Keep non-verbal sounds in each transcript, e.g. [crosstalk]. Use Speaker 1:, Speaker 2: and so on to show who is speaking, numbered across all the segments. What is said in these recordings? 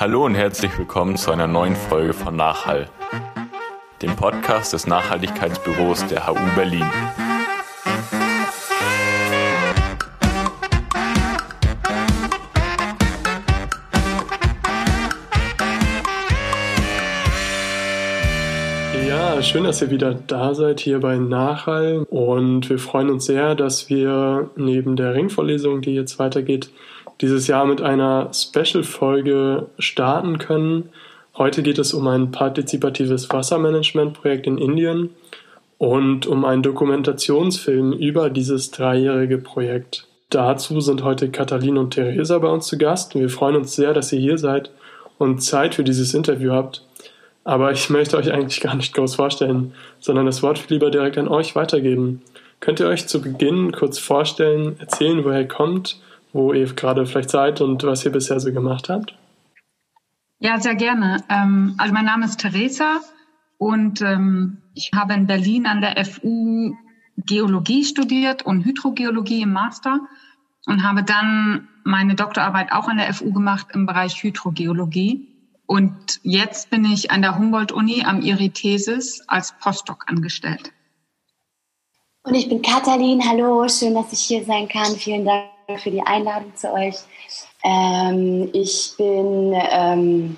Speaker 1: Hallo und herzlich willkommen zu einer neuen Folge von Nachhall, dem Podcast des Nachhaltigkeitsbüros der HU Berlin.
Speaker 2: Ja, schön, dass ihr wieder da seid hier bei Nachhall und wir freuen uns sehr, dass wir neben der Ringvorlesung, die jetzt weitergeht, dieses Jahr mit einer Special-Folge starten können. Heute geht es um ein partizipatives Wassermanagement-Projekt in Indien und um einen Dokumentationsfilm über dieses dreijährige Projekt. Dazu sind heute Katalin und Theresa bei uns zu Gast. Wir freuen uns sehr, dass ihr hier seid und Zeit für dieses Interview habt. Aber ich [laughs] möchte euch eigentlich gar nicht groß vorstellen, sondern das Wort lieber direkt an euch weitergeben. Könnt ihr euch zu Beginn kurz vorstellen, erzählen, woher ihr kommt wo ihr gerade vielleicht seid und was ihr bisher so gemacht habt?
Speaker 3: Ja, sehr gerne. Ähm, also mein Name ist Theresa und ähm, ich habe in Berlin an der FU Geologie studiert und Hydrogeologie im Master und habe dann meine Doktorarbeit auch an der FU gemacht im Bereich Hydrogeologie. Und jetzt bin ich an der Humboldt-Uni am IRI-Thesis als Postdoc angestellt.
Speaker 4: Und ich bin Katalin. Hallo, schön, dass ich hier sein kann. Vielen Dank für die Einladung zu euch. Ähm, ich bin, ähm,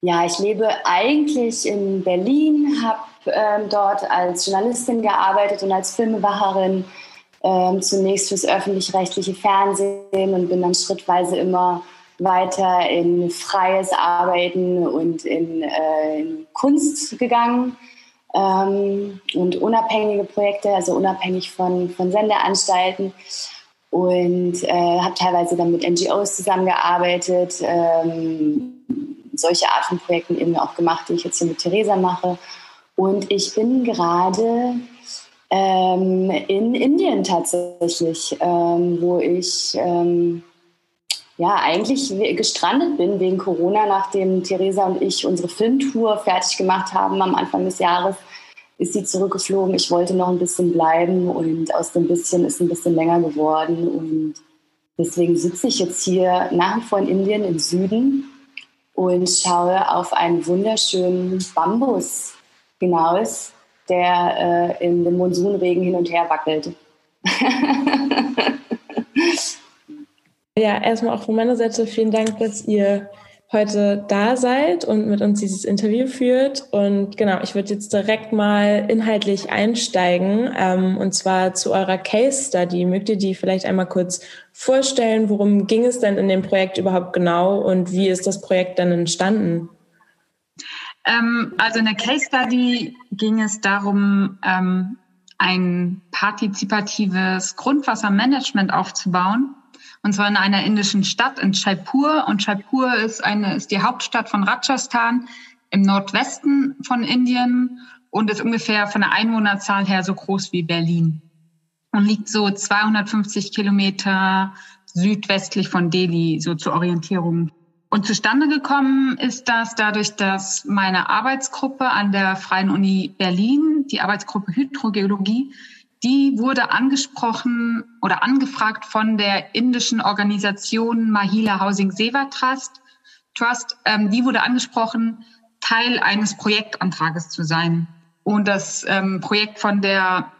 Speaker 4: ja, ich lebe eigentlich in Berlin, habe ähm, dort als Journalistin gearbeitet und als Filmemacherin. Ähm, zunächst fürs öffentlich-rechtliche Fernsehen und bin dann schrittweise immer weiter in freies Arbeiten und in, äh, in Kunst gegangen ähm, und unabhängige Projekte, also unabhängig von, von Sendeanstalten und äh, habe teilweise dann mit NGOs zusammengearbeitet, ähm, solche Art von Projekten eben auch gemacht, die ich jetzt hier mit Theresa mache. Und ich bin gerade ähm, in Indien tatsächlich, ähm, wo ich ähm, ja eigentlich gestrandet bin wegen Corona, nachdem Theresa und ich unsere Filmtour fertig gemacht haben am Anfang des Jahres ist sie zurückgeflogen. Ich wollte noch ein bisschen bleiben und aus dem bisschen ist ein bisschen länger geworden. Und deswegen sitze ich jetzt hier nach wie vor in Indien im Süden und schaue auf einen wunderschönen Bambus hinaus, der äh, in dem Monsunregen hin und her wackelt. [laughs]
Speaker 5: ja, erstmal auch von meiner Seite vielen Dank, dass ihr heute da seid und mit uns dieses Interview führt. Und genau, ich würde jetzt direkt mal inhaltlich einsteigen, ähm, und zwar zu eurer Case Study. Mögt ihr die vielleicht einmal kurz vorstellen? Worum ging es denn in dem Projekt überhaupt genau und wie ist das Projekt dann entstanden?
Speaker 3: Ähm, also in der Case Study ging es darum, ähm, ein partizipatives Grundwassermanagement aufzubauen und zwar in einer indischen Stadt in Jaipur. Und Jaipur ist eine, ist die Hauptstadt von Rajasthan im Nordwesten von Indien und ist ungefähr von der Einwohnerzahl her so groß wie Berlin und liegt so 250 Kilometer südwestlich von Delhi, so zur Orientierung. Und zustande gekommen ist das dadurch, dass meine Arbeitsgruppe an der Freien Uni Berlin, die Arbeitsgruppe Hydrogeologie, die wurde angesprochen oder angefragt von der indischen Organisation Mahila Housing Seva Trust. Trust ähm, die wurde angesprochen, Teil eines Projektantrages zu sein. Und das ähm, Projekt von der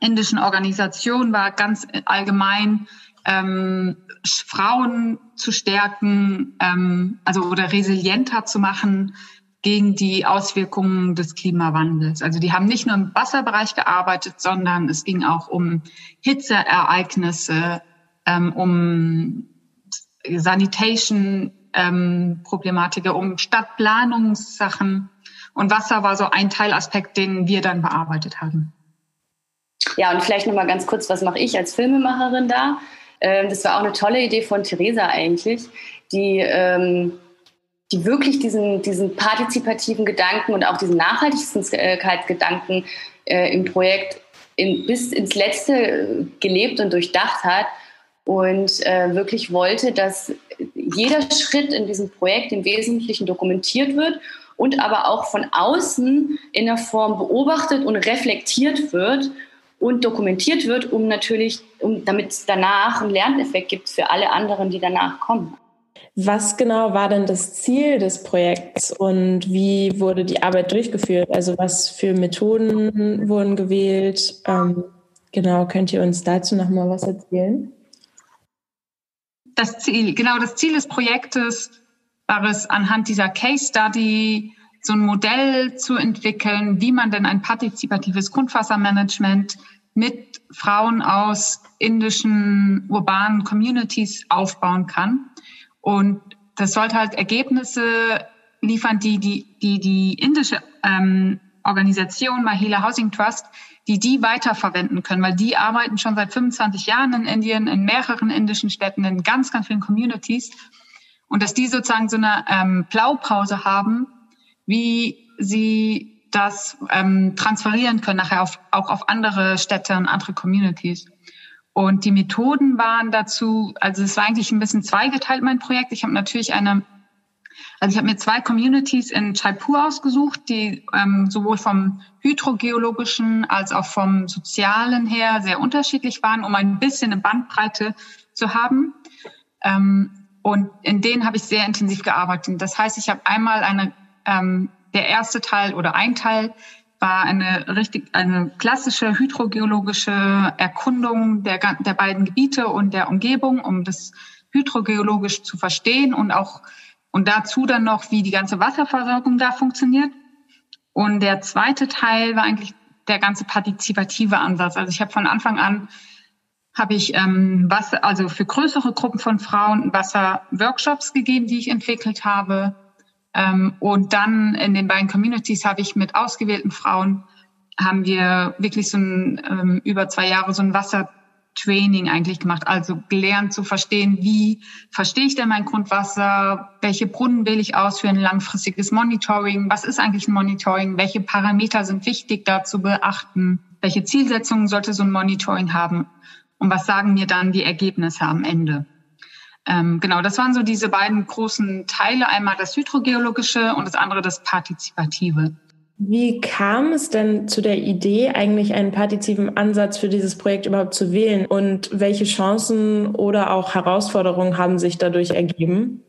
Speaker 3: indischen Organisation war ganz allgemein, ähm, Frauen zu stärken, ähm, also oder resilienter zu machen, gegen die Auswirkungen des Klimawandels. Also die haben nicht nur im Wasserbereich gearbeitet, sondern es ging auch um Hitzeereignisse, ähm, um Sanitation ähm, um Stadtplanungssachen. Und Wasser war so ein Teilaspekt, den wir dann bearbeitet haben.
Speaker 4: Ja, und vielleicht noch mal ganz kurz, was mache ich als Filmemacherin da? Ähm, das war auch eine tolle Idee von Theresa eigentlich, die ähm, die wirklich diesen, diesen partizipativen Gedanken und auch diesen Nachhaltigkeitsgedanken äh, im Projekt in, bis ins Letzte gelebt und durchdacht hat und äh, wirklich wollte, dass jeder Schritt in diesem Projekt im Wesentlichen dokumentiert wird und aber auch von außen in der Form beobachtet und reflektiert wird und dokumentiert wird, um natürlich, um, damit es danach einen Lerneffekt gibt für alle anderen, die danach kommen.
Speaker 5: Was genau war denn das Ziel des Projekts und wie wurde die Arbeit durchgeführt? Also was für Methoden wurden gewählt? Ähm, genau, könnt ihr uns dazu noch mal was erzählen?
Speaker 3: Das Ziel, genau, das Ziel des Projektes war es, anhand dieser Case Study so ein Modell zu entwickeln, wie man denn ein partizipatives Grundwassermanagement mit Frauen aus indischen urbanen Communities aufbauen kann. Und das sollte halt Ergebnisse liefern, die die, die, die indische ähm, Organisation Mahila Housing Trust, die die weiterverwenden können, weil die arbeiten schon seit 25 Jahren in Indien, in mehreren indischen Städten, in ganz, ganz vielen Communities. Und dass die sozusagen so eine ähm, Blaupause haben, wie sie das ähm, transferieren können, nachher auf, auch auf andere Städte und andere Communities. Und die Methoden waren dazu, also es war eigentlich ein bisschen zweigeteilt, mein Projekt. Ich habe natürlich eine, also ich habe mir zwei Communities in Jaipur ausgesucht, die ähm, sowohl vom hydrogeologischen als auch vom sozialen her sehr unterschiedlich waren, um ein bisschen eine Bandbreite zu haben. Ähm, und in denen habe ich sehr intensiv gearbeitet. Das heißt, ich habe einmal eine, ähm, der erste Teil oder ein Teil war eine richtig eine klassische hydrogeologische Erkundung der, der beiden Gebiete und der Umgebung, um das hydrogeologisch zu verstehen und auch und dazu dann noch, wie die ganze Wasserversorgung da funktioniert. Und der zweite Teil war eigentlich der ganze partizipative Ansatz. Also ich habe von Anfang an habe ich ähm, Wasser, also für größere Gruppen von Frauen Wasserworkshops gegeben, die ich entwickelt habe und dann in den beiden Communities habe ich mit ausgewählten Frauen, haben wir wirklich so ein, ähm, über zwei Jahre so ein Wassertraining eigentlich gemacht. Also gelernt zu verstehen, wie verstehe ich denn mein Grundwasser? Welche Brunnen wähle ich aus für ein langfristiges Monitoring? Was ist eigentlich ein Monitoring? Welche Parameter sind wichtig da zu beachten? Welche Zielsetzungen sollte so ein Monitoring haben? Und was sagen mir dann die Ergebnisse am Ende? Ähm, genau, das waren so diese beiden großen Teile. Einmal das hydrogeologische und das andere das partizipative.
Speaker 5: Wie kam es denn zu der Idee, eigentlich einen partizipativen Ansatz für dieses Projekt überhaupt zu wählen? Und welche Chancen oder auch Herausforderungen haben sich dadurch ergeben?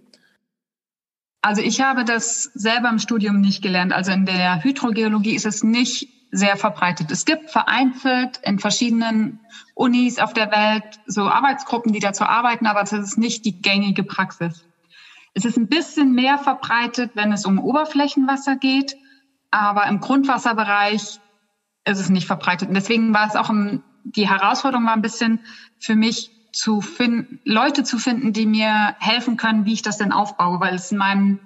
Speaker 3: Also ich habe das selber im Studium nicht gelernt. Also in der Hydrogeologie ist es nicht sehr verbreitet. Es gibt vereinzelt in verschiedenen Unis auf der Welt so Arbeitsgruppen, die dazu arbeiten, aber das ist nicht die gängige Praxis. Es ist ein bisschen mehr verbreitet, wenn es um Oberflächenwasser geht, aber im Grundwasserbereich ist es nicht verbreitet. Und deswegen war es auch im, die Herausforderung war ein bisschen für mich zu finden, Leute zu finden, die mir helfen können, wie ich das denn aufbaue, weil es in meinem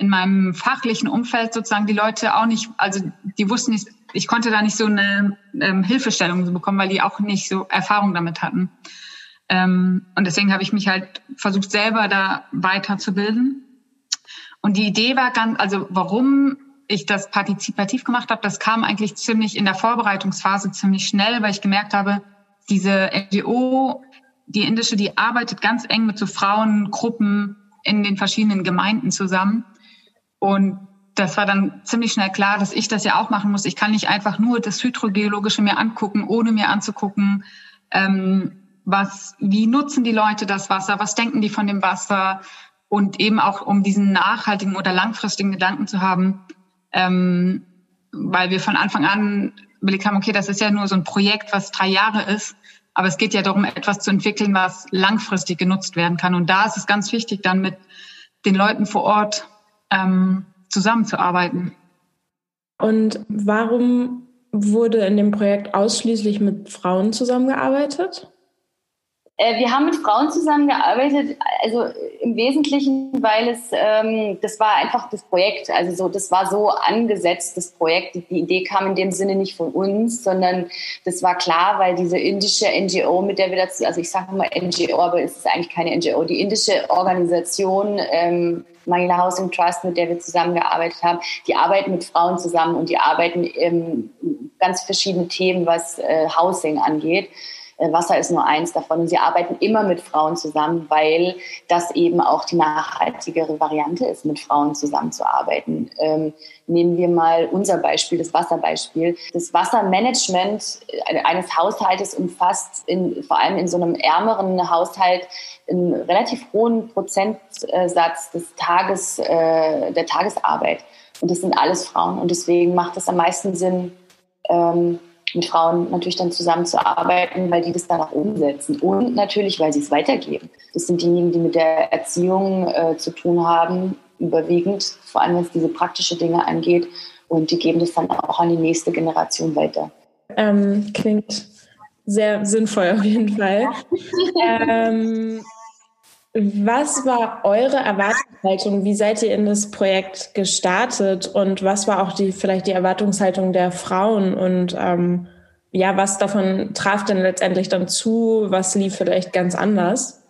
Speaker 3: in meinem fachlichen Umfeld sozusagen die Leute auch nicht, also die wussten nicht, ich konnte da nicht so eine ähm, Hilfestellung bekommen, weil die auch nicht so Erfahrung damit hatten. Ähm, und deswegen habe ich mich halt versucht, selber da weiterzubilden. Und die Idee war ganz, also warum ich das partizipativ gemacht habe, das kam eigentlich ziemlich in der Vorbereitungsphase ziemlich schnell, weil ich gemerkt habe, diese NGO, die indische, die arbeitet ganz eng mit so Frauengruppen in den verschiedenen Gemeinden zusammen. Und das war dann ziemlich schnell klar, dass ich das ja auch machen muss. Ich kann nicht einfach nur das Hydrogeologische mir angucken, ohne mir anzugucken, ähm, was, wie nutzen die Leute das Wasser, was denken die von dem Wasser und eben auch um diesen nachhaltigen oder langfristigen Gedanken zu haben, ähm, weil wir von Anfang an überlegt haben, okay, das ist ja nur so ein Projekt, was drei Jahre ist, aber es geht ja darum, etwas zu entwickeln, was langfristig genutzt werden kann. Und da ist es ganz wichtig, dann mit den Leuten vor Ort ähm, zusammenzuarbeiten.
Speaker 5: Und warum wurde in dem Projekt ausschließlich mit Frauen zusammengearbeitet?
Speaker 4: Äh, wir haben mit Frauen zusammengearbeitet, also im Wesentlichen, weil es, ähm, das war einfach das Projekt, also so, das war so angesetzt, das Projekt. Die Idee kam in dem Sinne nicht von uns, sondern das war klar, weil diese indische NGO, mit der wir dazu, also ich sage mal NGO, aber es ist eigentlich keine NGO, die indische Organisation, ähm, Manila Housing Trust, mit der wir zusammengearbeitet haben, die arbeiten mit Frauen zusammen und die arbeiten ähm, ganz verschiedene Themen, was äh, Housing angeht Wasser ist nur eins davon. Und sie arbeiten immer mit Frauen zusammen, weil das eben auch die nachhaltigere Variante ist, mit Frauen zusammenzuarbeiten. Ähm, nehmen wir mal unser Beispiel, das Wasserbeispiel. Das Wassermanagement eines Haushaltes umfasst in, vor allem in so einem ärmeren Haushalt einen relativ hohen Prozentsatz des Tages, äh, der Tagesarbeit. Und das sind alles Frauen. Und deswegen macht es am meisten Sinn, ähm, mit Frauen natürlich dann zusammenzuarbeiten, weil die das dann auch umsetzen. Und natürlich, weil sie es weitergeben. Das sind diejenigen, die mit der Erziehung äh, zu tun haben, überwiegend, vor allem was diese praktische Dinge angeht. Und die geben das dann auch an die nächste Generation weiter.
Speaker 5: Ähm, klingt sehr sinnvoll auf jeden Fall. [laughs] ähm, was war eure Erwartungshaltung? Wie seid ihr in das Projekt gestartet und was war auch die vielleicht die Erwartungshaltung der Frauen und ähm, ja, was davon traf denn letztendlich dann zu? Was lief vielleicht ganz anders?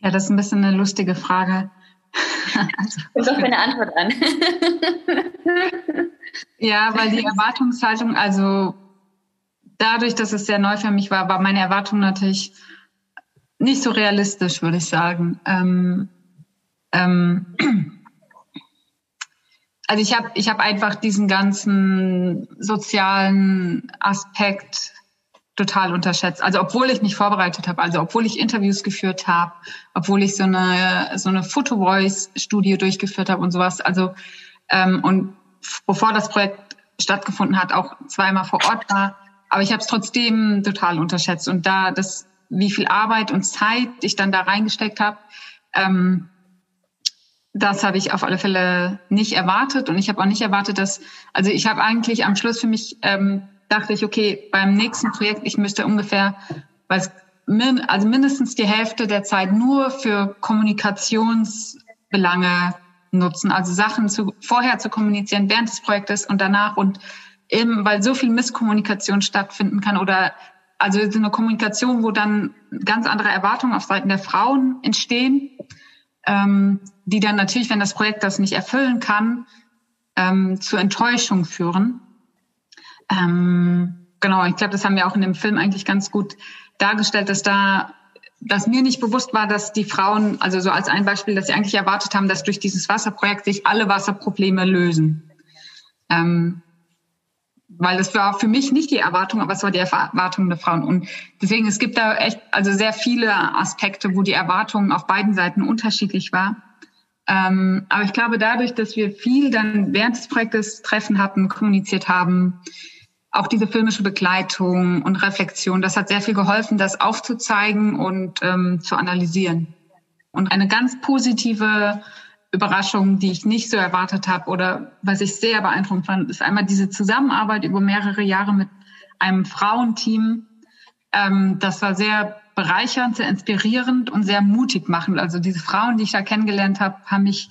Speaker 3: Ja, das ist ein bisschen eine lustige Frage.
Speaker 4: also, [laughs] Kommt doch eine Antwort an. [laughs]
Speaker 3: ja, weil die Erwartungshaltung, also dadurch, dass es sehr neu für mich war, war meine Erwartung natürlich nicht so realistisch, würde ich sagen. Ähm, ähm, [clears throat] also ich habe ich hab einfach diesen ganzen sozialen Aspekt total unterschätzt. Also obwohl ich mich vorbereitet habe, also obwohl ich Interviews geführt habe, obwohl ich so eine so eine Photo Voice Studie durchgeführt habe und sowas. Also ähm, und bevor das Projekt stattgefunden hat, auch zweimal vor Ort war, aber ich habe es trotzdem total unterschätzt und da das wie viel Arbeit und Zeit ich dann da reingesteckt habe, ähm, das habe ich auf alle Fälle nicht erwartet. Und ich habe auch nicht erwartet, dass, also ich habe eigentlich am Schluss für mich, ähm, dachte ich, okay, beim nächsten Projekt, ich müsste ungefähr, weil min, also mindestens die Hälfte der Zeit nur für Kommunikationsbelange nutzen, also Sachen zu, vorher zu kommunizieren während des Projektes und danach und eben, weil so viel Misskommunikation stattfinden kann oder also so eine Kommunikation, wo dann ganz andere Erwartungen auf Seiten der Frauen entstehen, ähm, die dann natürlich, wenn das Projekt das nicht erfüllen kann, ähm, zu Enttäuschung führen. Ähm, genau, ich glaube, das haben wir auch in dem Film eigentlich ganz gut dargestellt, dass da, dass mir nicht bewusst war, dass die Frauen, also so als ein Beispiel, dass sie eigentlich erwartet haben, dass durch dieses Wasserprojekt sich alle Wasserprobleme lösen. Ähm, weil das war für mich nicht die Erwartung, aber es war die Erwartung der Frauen. Und deswegen, es gibt da echt, also sehr viele Aspekte, wo die Erwartung auf beiden Seiten unterschiedlich war. Ähm, aber ich glaube, dadurch, dass wir viel dann während des Projektes Treffen hatten, kommuniziert haben, auch diese filmische Begleitung und Reflexion, das hat sehr viel geholfen, das aufzuzeigen und ähm, zu analysieren. Und eine ganz positive Überraschungen, die ich nicht so erwartet habe oder was ich sehr beeindruckend fand, ist einmal diese Zusammenarbeit über mehrere Jahre mit einem Frauenteam. Ähm, das war sehr bereichernd, sehr inspirierend und sehr mutig machend. Also diese Frauen, die ich da kennengelernt habe, haben mich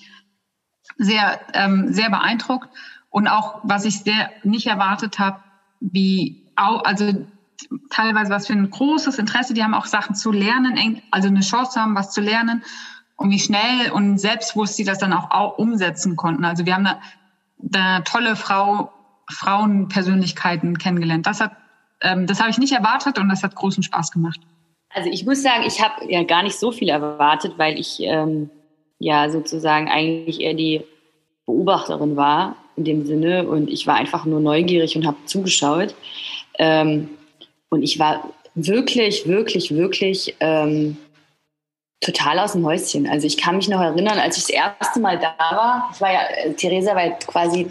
Speaker 3: sehr, ähm, sehr beeindruckt. Und auch, was ich sehr nicht erwartet habe, wie, auch, also teilweise was für ein großes Interesse, die haben auch Sachen zu lernen, also eine Chance haben, was zu lernen und wie schnell und selbstbewusst sie das dann auch umsetzen konnten. Also wir haben da, da tolle Frau, Frauenpersönlichkeiten kennengelernt. Das hat, ähm, das habe ich nicht erwartet und das hat großen Spaß gemacht.
Speaker 4: Also ich muss sagen, ich habe ja gar nicht so viel erwartet, weil ich ähm, ja sozusagen eigentlich eher die Beobachterin war in dem Sinne und ich war einfach nur neugierig und habe zugeschaut. Ähm, und ich war wirklich, wirklich, wirklich ähm, total aus dem Häuschen. Also ich kann mich noch erinnern, als ich das erste Mal da war, ich war ja, äh, Theresa war quasi,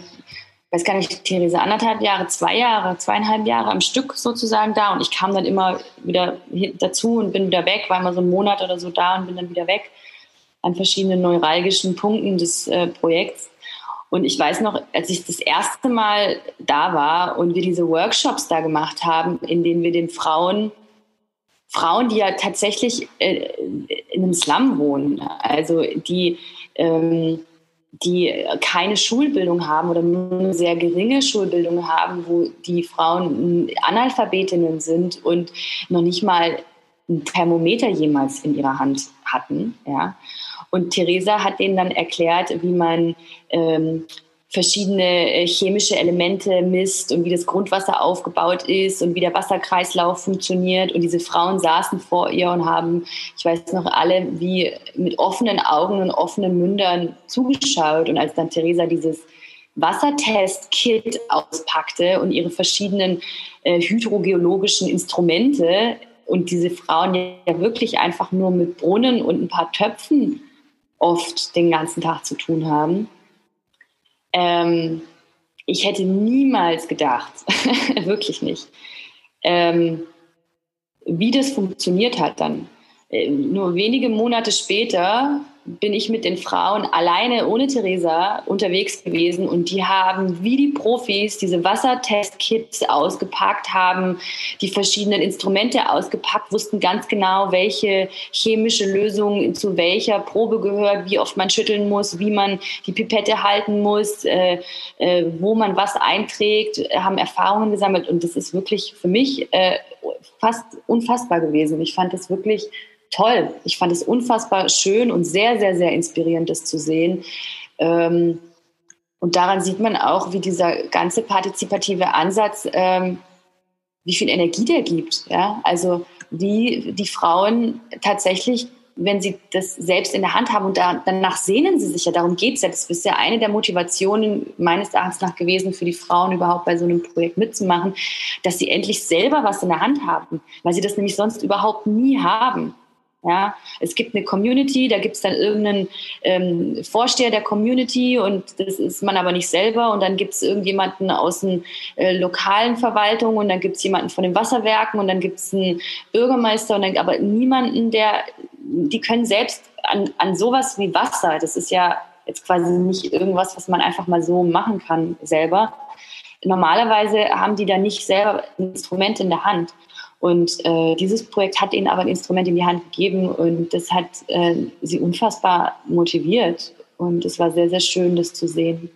Speaker 4: weiß gar nicht, Theresa anderthalb Jahre, zwei Jahre, zweieinhalb Jahre am Stück sozusagen da und ich kam dann immer wieder dazu und bin wieder weg, war immer so einen Monat oder so da und bin dann wieder weg an verschiedenen neuralgischen Punkten des äh, Projekts. Und ich weiß noch, als ich das erste Mal da war und wir diese Workshops da gemacht haben, in denen wir den Frauen Frauen, die ja tatsächlich äh, in einem Slum wohnen, also die, ähm, die keine Schulbildung haben oder nur eine sehr geringe Schulbildung haben, wo die Frauen Analphabetinnen sind und noch nicht mal ein Thermometer jemals in ihrer Hand hatten. Ja. Und Theresa hat denen dann erklärt, wie man ähm, verschiedene äh, chemische Elemente misst und wie das Grundwasser aufgebaut ist und wie der Wasserkreislauf funktioniert. Und diese Frauen saßen vor ihr und haben, ich weiß noch alle, wie mit offenen Augen und offenen Mündern zugeschaut. Und als dann Theresa dieses Wassertest-Kit auspackte und ihre verschiedenen äh, hydrogeologischen Instrumente und diese Frauen ja wirklich einfach nur mit Brunnen und ein paar Töpfen oft den ganzen Tag zu tun haben, ähm, ich hätte niemals gedacht, [laughs] wirklich nicht, ähm, wie das funktioniert hat dann. Äh, nur wenige Monate später bin ich mit den Frauen alleine ohne Theresa unterwegs gewesen und die haben wie die Profis diese Wassertestkits ausgepackt, haben die verschiedenen Instrumente ausgepackt, wussten ganz genau, welche chemische Lösung zu welcher Probe gehört, wie oft man schütteln muss, wie man die Pipette halten muss, äh, äh, wo man was einträgt, haben Erfahrungen gesammelt und das ist wirklich für mich äh, fast unfassbar gewesen. Ich fand das wirklich toll. Ich fand es unfassbar schön und sehr, sehr, sehr inspirierend, das zu sehen. Ähm, und daran sieht man auch, wie dieser ganze partizipative Ansatz, ähm, wie viel Energie der gibt. Ja? Also wie die Frauen tatsächlich, wenn sie das selbst in der Hand haben und da, danach sehnen sie sich ja, darum geht es ja. Das ist ja eine der Motivationen meines Erachtens nach gewesen, für die Frauen überhaupt bei so einem Projekt mitzumachen, dass sie endlich selber was in der Hand haben, weil sie das nämlich sonst überhaupt nie haben. Ja, es gibt eine Community, da gibt es dann irgendeinen ähm, Vorsteher der Community und das ist man aber nicht selber und dann gibt es irgendjemanden aus den äh, lokalen Verwaltungen und dann gibt es jemanden von den Wasserwerken und dann gibt es einen Bürgermeister und dann aber niemanden, der, die können selbst an, an sowas wie Wasser, das ist ja jetzt quasi nicht irgendwas, was man einfach mal so machen kann selber. Normalerweise haben die da nicht selber ein Instrument in der Hand. Und äh, dieses Projekt hat ihnen aber ein Instrument in die Hand gegeben und das hat äh, sie unfassbar motiviert. Und es war sehr, sehr schön, das zu sehen.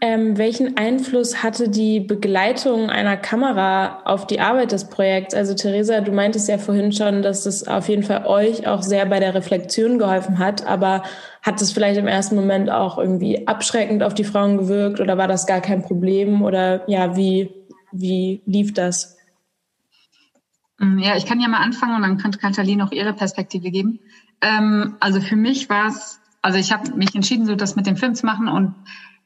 Speaker 5: Ähm, welchen Einfluss hatte die Begleitung einer Kamera auf die Arbeit des Projekts? Also Theresa, du meintest ja vorhin schon, dass es auf jeden Fall euch auch sehr bei der Reflexion geholfen hat, aber hat es vielleicht im ersten Moment auch irgendwie abschreckend auf die Frauen gewirkt oder war das gar kein Problem oder ja, wie, wie lief das?
Speaker 3: Mm, ja, ich kann ja mal anfangen und dann könnte Katalin auch ihre Perspektive geben. Ähm, also für mich war es, also ich habe mich entschieden, so das mit dem Film zu machen und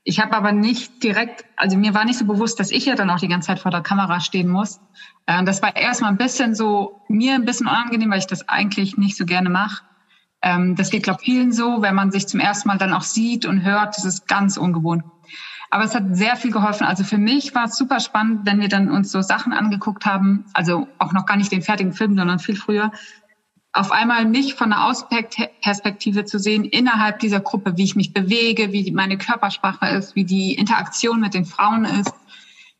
Speaker 3: ich habe aber nicht direkt, also mir war nicht so bewusst, dass ich ja dann auch die ganze Zeit vor der Kamera stehen muss. Äh, das war erstmal ein bisschen so, mir ein bisschen unangenehm, weil ich das eigentlich nicht so gerne mache. Ähm, das geht, glaube ich, vielen so, wenn man sich zum ersten Mal dann auch sieht und hört, das ist ganz ungewohnt. Aber es hat sehr viel geholfen. Also für mich war es super spannend, wenn wir dann uns so Sachen angeguckt haben, also auch noch gar nicht den fertigen Film, sondern viel früher, auf einmal mich von der Außenperspektive zu sehen innerhalb dieser Gruppe, wie ich mich bewege, wie meine Körpersprache ist, wie die Interaktion mit den Frauen ist.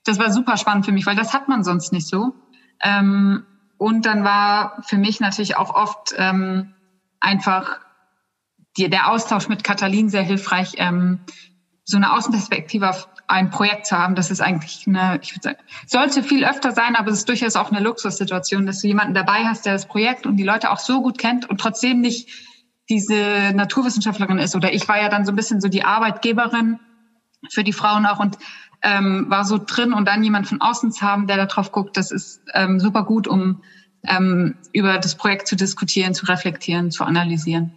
Speaker 3: Das war super spannend für mich, weil das hat man sonst nicht so. Ähm, und dann war für mich natürlich auch oft ähm, einfach der Austausch mit Katalin sehr hilfreich, ähm, so eine Außenperspektive auf ein Projekt zu haben, das ist eigentlich eine, ich würde sagen, sollte viel öfter sein, aber es ist durchaus auch eine Luxussituation, dass du jemanden dabei hast, der das Projekt und die Leute auch so gut kennt und trotzdem nicht diese Naturwissenschaftlerin ist. Oder ich war ja dann so ein bisschen so die Arbeitgeberin für die Frauen auch und ähm, war so drin und dann jemand von außen zu haben, der da drauf guckt, das ist ähm, super gut, um ähm, über das Projekt zu diskutieren, zu reflektieren, zu analysieren.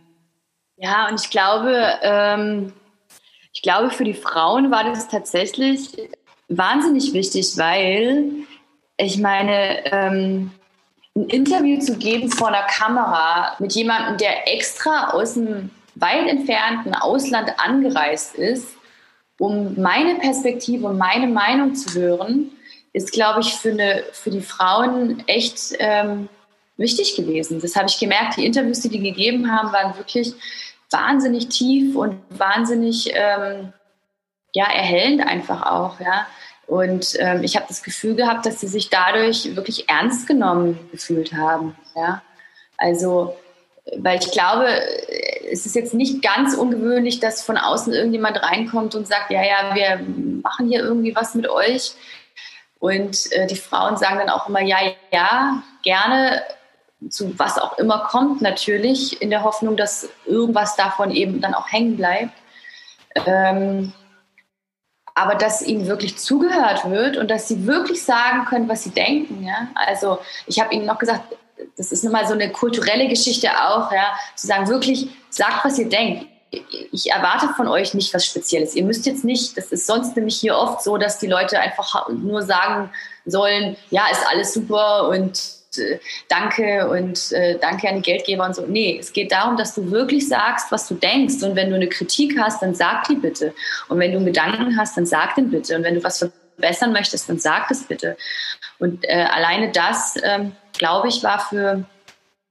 Speaker 4: Ja, und ich glaube, ähm ich glaube, für die Frauen war das tatsächlich wahnsinnig wichtig, weil ich meine, ähm, ein Interview zu geben vor einer Kamera mit jemandem, der extra aus dem weit entfernten Ausland angereist ist, um meine Perspektive und meine Meinung zu hören, ist, glaube ich, für, eine, für die Frauen echt ähm, wichtig gewesen. Das habe ich gemerkt. Die Interviews, die die gegeben haben, waren wirklich wahnsinnig tief und wahnsinnig ähm, ja, erhellend einfach auch, ja. Und ähm, ich habe das Gefühl gehabt, dass sie sich dadurch wirklich ernst genommen gefühlt haben, ja. Also, weil ich glaube, es ist jetzt nicht ganz ungewöhnlich, dass von außen irgendjemand reinkommt und sagt, ja, ja, wir machen hier irgendwie was mit euch. Und äh, die Frauen sagen dann auch immer, ja, ja, gerne zu was auch immer kommt, natürlich, in der Hoffnung, dass irgendwas davon eben dann auch hängen bleibt. Ähm, aber dass ihnen wirklich zugehört wird und dass sie wirklich sagen können, was sie denken. Ja? Also ich habe ihnen noch gesagt, das ist nochmal so eine kulturelle Geschichte auch, ja, zu sagen, wirklich, sagt, was ihr denkt. Ich erwarte von euch nicht was Spezielles. Ihr müsst jetzt nicht, das ist sonst nämlich hier oft so, dass die Leute einfach nur sagen sollen, ja, ist alles super und äh, danke und äh, danke an die Geldgeber und so. Nee, es geht darum, dass du wirklich sagst, was du denkst. Und wenn du eine Kritik hast, dann sag die bitte. Und wenn du einen Gedanken hast, dann sag den bitte. Und wenn du was verbessern möchtest, dann sag das bitte. Und äh, alleine das, ähm, glaube ich, war für,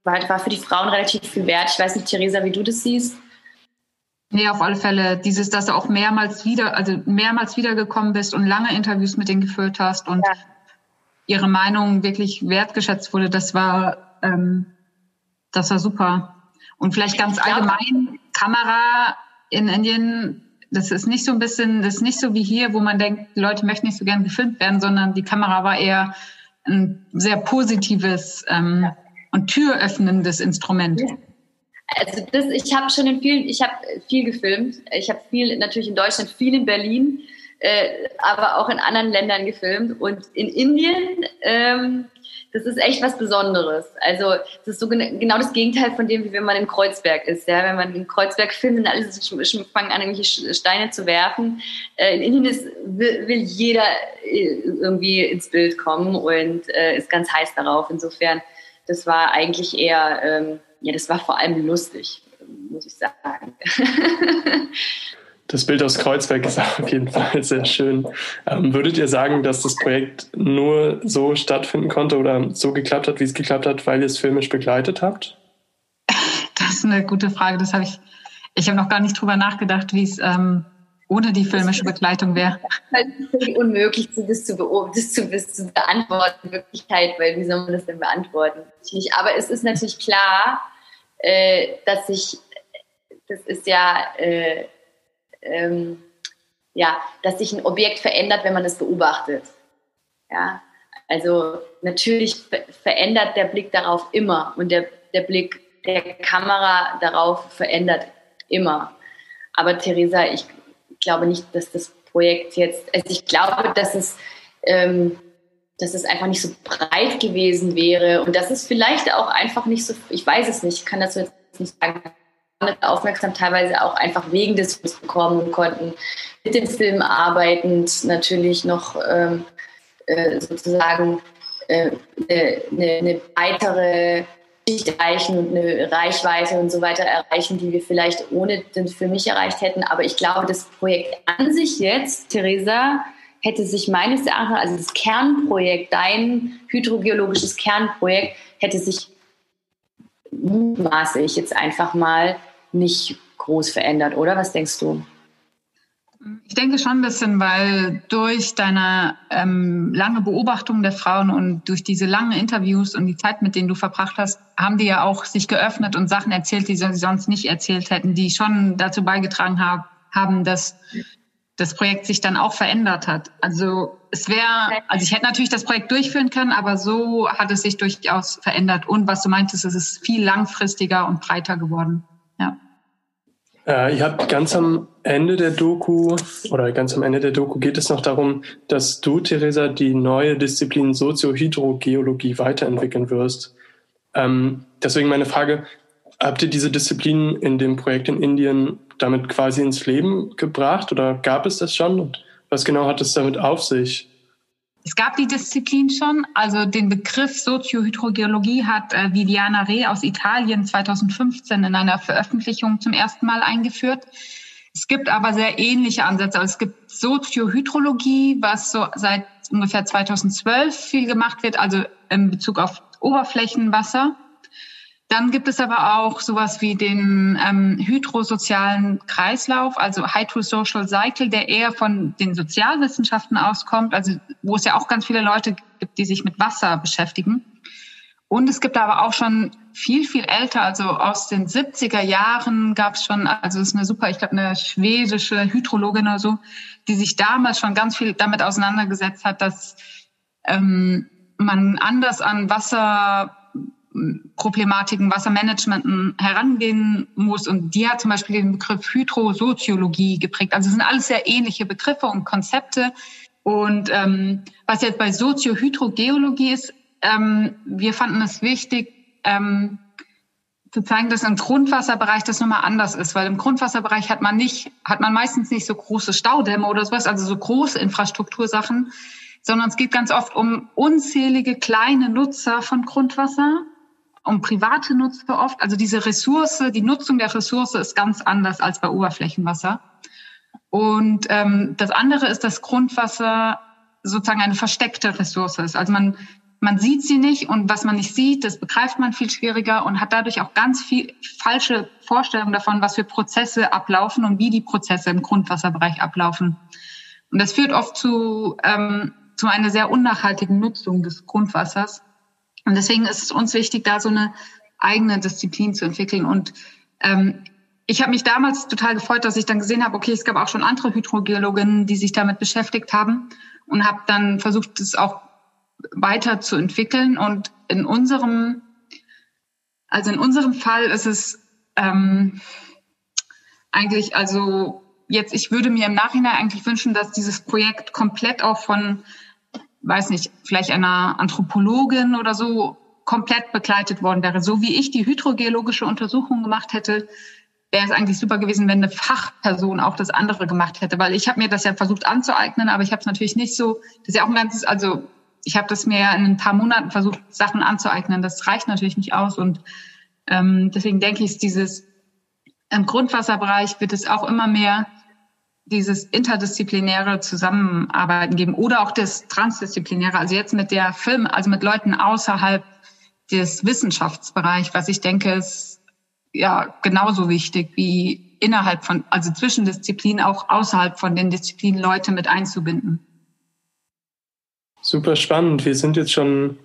Speaker 4: war, war für die Frauen relativ viel wert. Ich weiß nicht, Theresa, wie du das siehst.
Speaker 3: Nee, auf alle Fälle. Dieses, dass du auch mehrmals wieder, also mehrmals wiedergekommen bist und lange Interviews mit denen geführt hast und ja ihre Meinung wirklich wertgeschätzt wurde, das war, ähm, das war super. Und vielleicht ganz allgemein, Kamera in Indien, das ist nicht so ein bisschen, das ist nicht so wie hier, wo man denkt, die Leute möchten nicht so gern gefilmt werden, sondern die Kamera war eher ein sehr positives ähm, und türöffnendes Instrument.
Speaker 4: Also das, ich habe schon in vielen, ich habe viel gefilmt. Ich habe viel natürlich in Deutschland, viel in Berlin äh, aber auch in anderen Ländern gefilmt. Und in Indien, ähm, das ist echt was Besonderes. Also das ist so gen genau das Gegenteil von dem, wie wenn man in Kreuzberg ist. Ja? Wenn man in Kreuzberg filmt und alle fangen an, irgendwelche Steine zu werfen. Äh, in Indien ist, will, will, jeder äh, irgendwie ins Bild kommen und äh, ist ganz heiß darauf. Insofern, das war eigentlich eher, ähm, ja, das war vor allem lustig, muss ich sagen. [laughs]
Speaker 2: Das Bild aus Kreuzberg ist [laughs] auf jeden Fall sehr schön. Ähm, würdet ihr sagen, dass das Projekt nur so stattfinden konnte oder so geklappt hat, wie es geklappt hat, weil ihr es filmisch begleitet habt? [laughs]
Speaker 3: Das ist eine gute Frage. Das habe ich. Ich habe noch gar nicht drüber nachgedacht, wie es ähm, ohne die filmische Begleitung wäre. [laughs]
Speaker 4: Es ist völlig unmöglich, das zu, das zu, das zu beantworten, in Wirklichkeit, weil wie soll man das denn beantworten? Aber es ist natürlich klar, äh, dass ich, das ist ja äh, ähm, ja, dass sich ein Objekt verändert, wenn man es beobachtet. Ja, also natürlich verändert der Blick darauf immer und der, der Blick der Kamera darauf verändert immer. Aber Theresa, ich glaube nicht, dass das Projekt jetzt, also ich glaube, dass es, ähm, dass es einfach nicht so breit gewesen wäre und dass es vielleicht auch einfach nicht so, ich weiß es nicht, ich kann das jetzt nicht sagen, aufmerksam teilweise auch einfach wegen des Films bekommen und konnten mit dem Film arbeitend natürlich noch ähm, äh, sozusagen äh, eine, eine weitere Schicht erreichen und eine Reichweite und so weiter erreichen, die wir vielleicht ohne den Film nicht erreicht hätten. Aber ich glaube, das Projekt an sich jetzt, Theresa, hätte sich meines Erachtens, also das Kernprojekt, dein hydrogeologisches Kernprojekt, hätte sich maße ich jetzt einfach mal nicht groß verändert, oder? Was denkst du?
Speaker 3: Ich denke schon ein bisschen, weil durch deine ähm, lange Beobachtung der Frauen und durch diese langen Interviews und die Zeit, mit denen du verbracht hast, haben die ja auch sich geöffnet und Sachen erzählt, die sie sonst nicht erzählt hätten, die schon dazu beigetragen haben dass das Projekt sich dann auch verändert hat. Also es wäre, also ich hätte natürlich das Projekt durchführen können, aber so hat es sich durchaus verändert. Und was du meintest, es ist viel langfristiger und breiter geworden. Ja.
Speaker 2: Äh, ihr habt ganz am Ende der Doku oder ganz am Ende der Doku geht es noch darum, dass du, Theresa, die neue Disziplin Soziohydrogeologie weiterentwickeln wirst. Ähm, deswegen meine Frage, habt ihr diese Disziplin in dem Projekt in Indien damit quasi ins Leben gebracht oder gab es das schon? Und was genau hat es damit auf sich?
Speaker 3: Es gab die Disziplin schon, also den Begriff Soziohydrogeologie hat äh, Viviana Re aus Italien 2015 in einer Veröffentlichung zum ersten Mal eingeführt. Es gibt aber sehr ähnliche Ansätze. Also es gibt Soziohydrologie, was so seit ungefähr 2012 viel gemacht wird, also in Bezug auf Oberflächenwasser. Dann gibt es aber auch sowas wie den ähm, hydrosozialen Kreislauf, also Hydrosocial Cycle, der eher von den Sozialwissenschaften auskommt, also wo es ja auch ganz viele Leute gibt, die sich mit Wasser beschäftigen. Und es gibt aber auch schon viel, viel älter, also aus den 70er Jahren gab es schon, also es ist eine super, ich glaube, eine schwedische Hydrologin oder so, die sich damals schon ganz viel damit auseinandergesetzt hat, dass ähm, man anders an Wasser Problematiken, Wassermanagement herangehen muss. Und die hat zum Beispiel den Begriff Hydrosoziologie geprägt. Also es sind alles sehr ähnliche Begriffe und Konzepte. Und ähm, was jetzt bei Soziohydrogeologie ist, ähm, wir fanden es wichtig, ähm, zu zeigen, dass im Grundwasserbereich das nochmal anders ist, weil im Grundwasserbereich hat man nicht, hat man meistens nicht so große Staudämme oder sowas, also so große Infrastruktursachen, sondern es geht ganz oft um unzählige kleine Nutzer von Grundwasser, um private Nutzer oft. Also diese Ressource, die Nutzung der Ressource ist ganz anders als bei Oberflächenwasser. Und ähm, das andere ist, dass Grundwasser sozusagen eine versteckte Ressource ist. Also man man sieht sie nicht und was man nicht sieht, das begreift man viel schwieriger und hat dadurch auch ganz viel falsche Vorstellungen davon, was für Prozesse ablaufen und wie die Prozesse im Grundwasserbereich ablaufen. Und das führt oft zu, ähm, zu einer sehr unnachhaltigen Nutzung des Grundwassers. Und deswegen ist es uns wichtig, da so eine eigene Disziplin zu entwickeln. Und ähm, ich habe mich damals total gefreut, dass ich dann gesehen habe, okay, es gab auch schon andere Hydrogeologinnen, die sich damit beschäftigt haben und habe dann versucht, es auch weiterzuentwickeln. Und in unserem, also in unserem Fall ist es ähm, eigentlich, also jetzt, ich würde mir im Nachhinein eigentlich wünschen, dass dieses Projekt komplett auch von, weiß nicht, vielleicht einer Anthropologin oder so komplett begleitet worden wäre. So wie ich die hydrogeologische Untersuchung gemacht hätte, wäre es eigentlich super gewesen, wenn eine Fachperson auch das andere gemacht hätte, weil ich habe mir das ja versucht anzueignen, aber ich habe es natürlich nicht so, das ist ja auch ein ganzes, also ich habe das mir in ein paar Monaten versucht, Sachen anzueignen. Das reicht natürlich nicht aus. Und ähm, deswegen denke ich, dieses im Grundwasserbereich wird es auch immer mehr dieses interdisziplinäre Zusammenarbeiten geben oder auch das transdisziplinäre. Also jetzt mit der Film, also mit Leuten außerhalb des Wissenschaftsbereichs, was ich denke, ist ja genauso wichtig wie innerhalb von, also zwischen Disziplinen auch außerhalb von den Disziplinen Leute mit einzubinden.
Speaker 2: Super spannend. Wir sind jetzt schon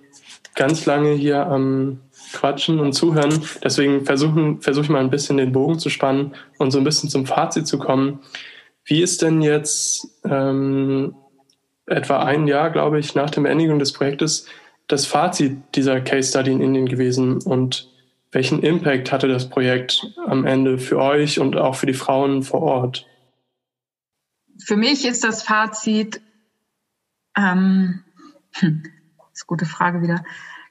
Speaker 2: ganz lange hier am Quatschen und Zuhören. Deswegen versuchen, versuche ich mal ein bisschen den Bogen zu spannen und so ein bisschen zum Fazit zu kommen. Wie ist denn jetzt ähm, etwa ein Jahr, glaube ich, nach der Beendigung des Projektes das Fazit dieser Case Study in Indien gewesen und welchen Impact hatte das Projekt am Ende für euch und auch für die Frauen vor Ort?
Speaker 3: Für mich ist das Fazit, ähm, hm, das ist eine gute Frage wieder,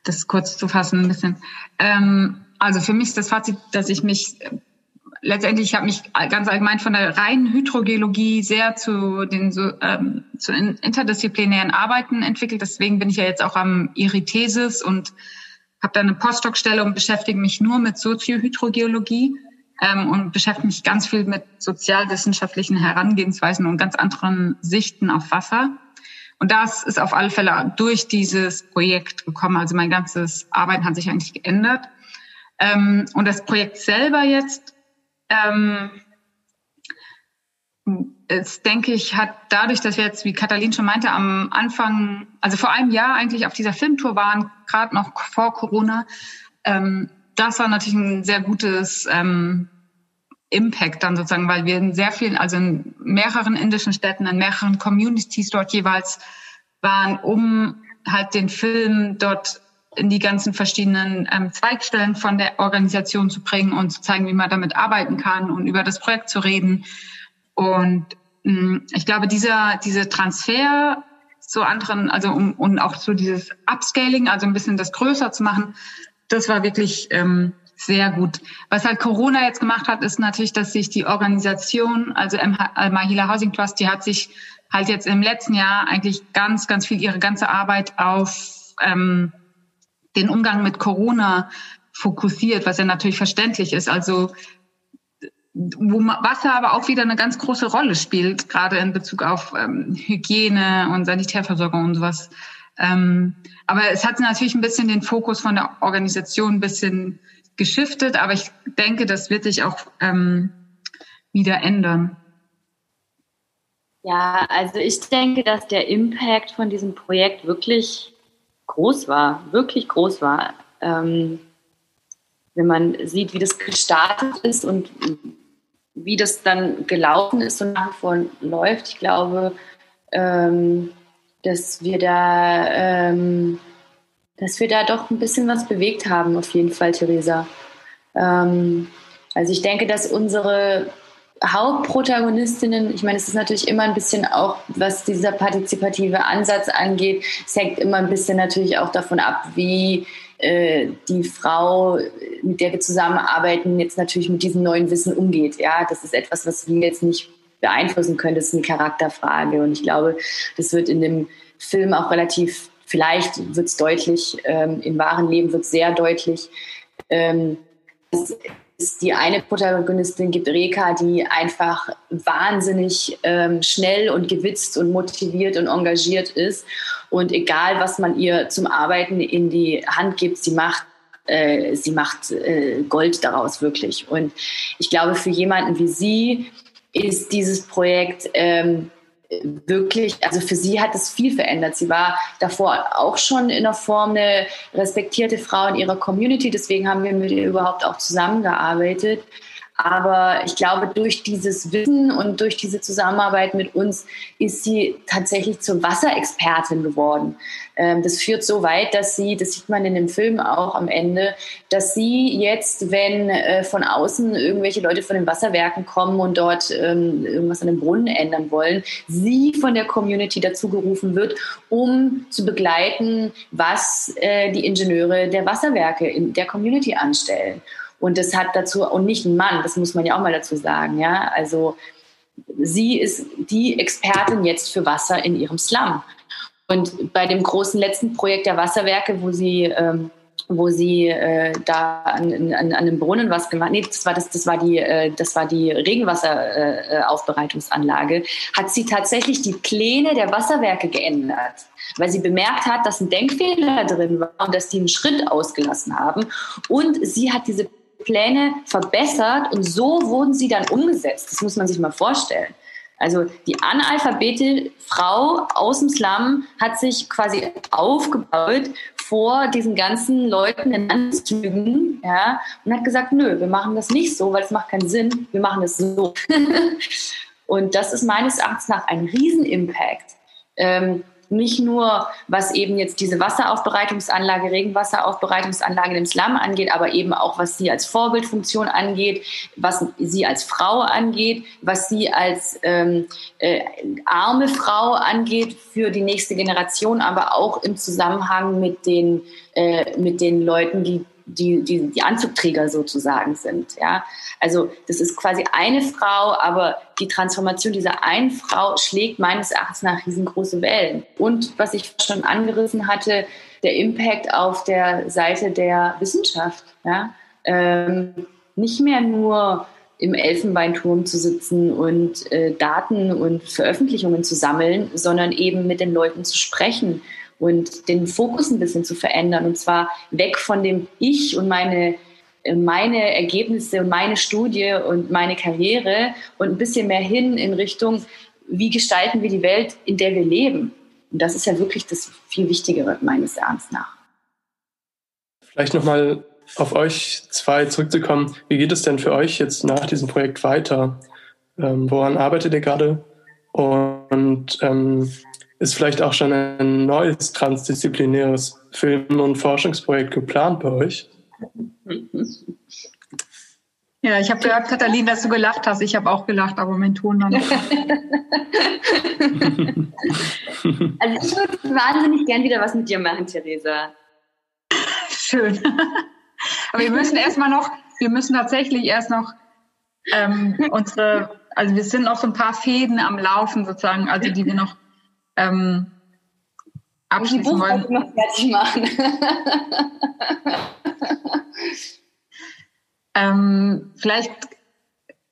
Speaker 3: das kurz zu fassen ein bisschen. Ähm, also für mich ist das Fazit, dass ich mich letztendlich, ich habe mich ganz allgemein von der reinen Hydrogeologie sehr zu den so, ähm, zu interdisziplinären Arbeiten entwickelt. Deswegen bin ich ja jetzt auch am Irithesis und habe da eine Postdoc-Stelle und beschäftige mich nur mit Soziohydrogeologie ähm, und beschäftige mich ganz viel mit sozialwissenschaftlichen Herangehensweisen und ganz anderen Sichten auf Wasser. Und das ist auf alle Fälle durch dieses Projekt gekommen. Also mein ganzes Arbeiten hat sich eigentlich geändert. Ähm, und das Projekt selber jetzt, ähm, es denke ich, hat dadurch, dass wir jetzt, wie Katalin schon meinte, am Anfang, also vor einem Jahr eigentlich auf dieser Filmtour waren, gerade noch vor Corona, ähm, das war natürlich ein sehr gutes ähm, Impact dann sozusagen, weil wir in sehr vielen, also in mehreren indischen Städten, in mehreren Communities dort jeweils waren, um halt den Film dort in die ganzen verschiedenen ähm, Zweigstellen von der Organisation zu bringen und zu zeigen, wie man damit arbeiten kann und über das Projekt zu reden. Und mh, mm, ich glaube, dieser, diese Transfer zu anderen, also um, und auch so dieses Upscaling, also ein bisschen das größer zu machen, das war wirklich ähm, sehr gut. Was halt Corona jetzt gemacht hat, ist natürlich, dass sich die Organisation, also Mahila Housing Trust, die hat sich halt jetzt im letzten Jahr eigentlich ganz, ganz viel ihre ganze Arbeit auf ähm, den Umgang mit Corona fokussiert, was ja natürlich verständlich ist. Also wo Wasser aber auch wieder eine ganz große Rolle spielt, gerade in Bezug auf ähm, Hygiene und Sanitärversorgung und sowas. Ähm, aber es hat natürlich ein bisschen den Fokus von der Organisation ein bisschen geschiftet, aber ich denke, das wird sich auch ähm, wieder ändern.
Speaker 4: Ja, also ich denke, dass der Impact von diesem Projekt wirklich groß war, wirklich groß war. Ähm, wenn man sieht, wie das gestartet ist und wie das dann gelaufen ist und nach wie vor läuft, ich glaube, ähm, dass wir da ähm, dass wir da doch ein bisschen was bewegt haben, auf jeden Fall, Theresa. Ähm, also ich denke, dass unsere Hauptprotagonistinnen, ich meine, es ist natürlich immer ein bisschen auch, was dieser partizipative Ansatz angeht, es hängt immer ein bisschen natürlich auch davon ab, wie äh, die Frau, mit der wir zusammenarbeiten, jetzt natürlich mit diesem neuen Wissen umgeht. Ja, das ist etwas, was wir jetzt nicht beeinflussen können. Das ist eine Charakterfrage. Und ich glaube, das wird in dem Film auch relativ, vielleicht wird es deutlich, ähm, im wahren Leben wird es sehr deutlich, ähm, es die eine Protagonistin gibt, Reka, die einfach wahnsinnig ähm, schnell und gewitzt und motiviert und engagiert ist. Und egal, was man ihr zum Arbeiten in die Hand gibt, sie macht äh, sie macht äh, Gold daraus wirklich. Und ich glaube, für jemanden wie sie ist dieses Projekt ähm, wirklich, also für sie hat es viel verändert. Sie war davor auch schon in der Form eine respektierte Frau in ihrer Community, deswegen haben wir mit ihr überhaupt auch zusammengearbeitet. Aber ich glaube, durch dieses Wissen und durch diese Zusammenarbeit mit uns ist sie tatsächlich zur Wasserexpertin geworden. Ähm, das führt so weit, dass sie, das sieht man in dem Film auch am Ende, dass sie jetzt, wenn äh, von außen irgendwelche Leute von den Wasserwerken kommen und dort ähm, irgendwas an dem Brunnen ändern wollen, sie von der Community dazu gerufen wird, um zu begleiten, was äh, die Ingenieure der Wasserwerke in der Community anstellen. Und das hat dazu, und nicht ein Mann, das muss man ja auch mal dazu sagen, ja. Also sie ist die Expertin jetzt für Wasser in ihrem Slum. Und bei dem großen letzten Projekt der Wasserwerke, wo sie, ähm, wo sie äh, da an, an, an einem Brunnen was gemacht, nee, das war das, das war die, äh, das war die Regenwasseraufbereitungsanlage, äh, hat sie tatsächlich die Pläne der Wasserwerke geändert, weil sie bemerkt hat, dass ein Denkfehler drin war und dass die einen Schritt ausgelassen haben. Und sie hat diese Pläne verbessert und so wurden sie dann umgesetzt. Das muss man sich mal vorstellen. Also die analphabete Frau aus dem Slum hat sich quasi aufgebaut vor diesen ganzen Leuten in Anzügen ja, und hat gesagt, nö, wir machen das nicht so, weil es macht keinen Sinn, wir machen das so. [laughs] und das ist meines Erachtens nach ein Riesenimpact. Ähm, nicht nur, was eben jetzt diese Wasseraufbereitungsanlage, Regenwasseraufbereitungsanlage im Slum angeht, aber eben auch, was sie als Vorbildfunktion angeht, was sie als Frau angeht, was sie als ähm, äh, arme Frau angeht für die nächste Generation, aber auch im Zusammenhang mit den, äh, mit den Leuten, die die, die, die Anzugträger sozusagen sind. Ja? Also das ist quasi eine Frau, aber die Transformation dieser einen Frau schlägt meines Erachtens nach riesengroße Wellen. Und was ich schon angerissen hatte, der Impact auf der Seite der Wissenschaft. Ja? Ähm, nicht mehr nur im Elfenbeinturm zu sitzen und äh, Daten und Veröffentlichungen zu sammeln, sondern eben mit den Leuten zu sprechen und den Fokus ein bisschen zu verändern. Und zwar weg von dem Ich und meine, äh, meine Ergebnisse und meine Studie und meine Karriere und ein bisschen mehr hin in Richtung, wie gestalten wir die Welt, in der wir leben. Und das ist ja wirklich das viel Wichtigere meines Erachtens nach.
Speaker 2: Vielleicht nochmal auf euch zwei zurückzukommen. Wie geht es denn für euch jetzt nach diesem Projekt weiter? Ähm, woran arbeitet ihr gerade? Und ähm, ist vielleicht auch schon ein neues transdisziplinäres Film- und Forschungsprojekt geplant bei euch?
Speaker 3: Ja, ich habe gehört, Katalin, dass du gelacht hast. Ich habe auch gelacht, aber mein Ton dann. [laughs] also
Speaker 4: ich würde wahnsinnig gern wieder was mit dir machen, Theresa.
Speaker 3: Schön. aber wir müssen erstmal noch, wir müssen tatsächlich erst noch ähm, unsere, also wir sind noch so ein paar Fäden am Laufen sozusagen, also die wir noch ähm, abschließen die wollen. noch fertig machen. ähm, vielleicht,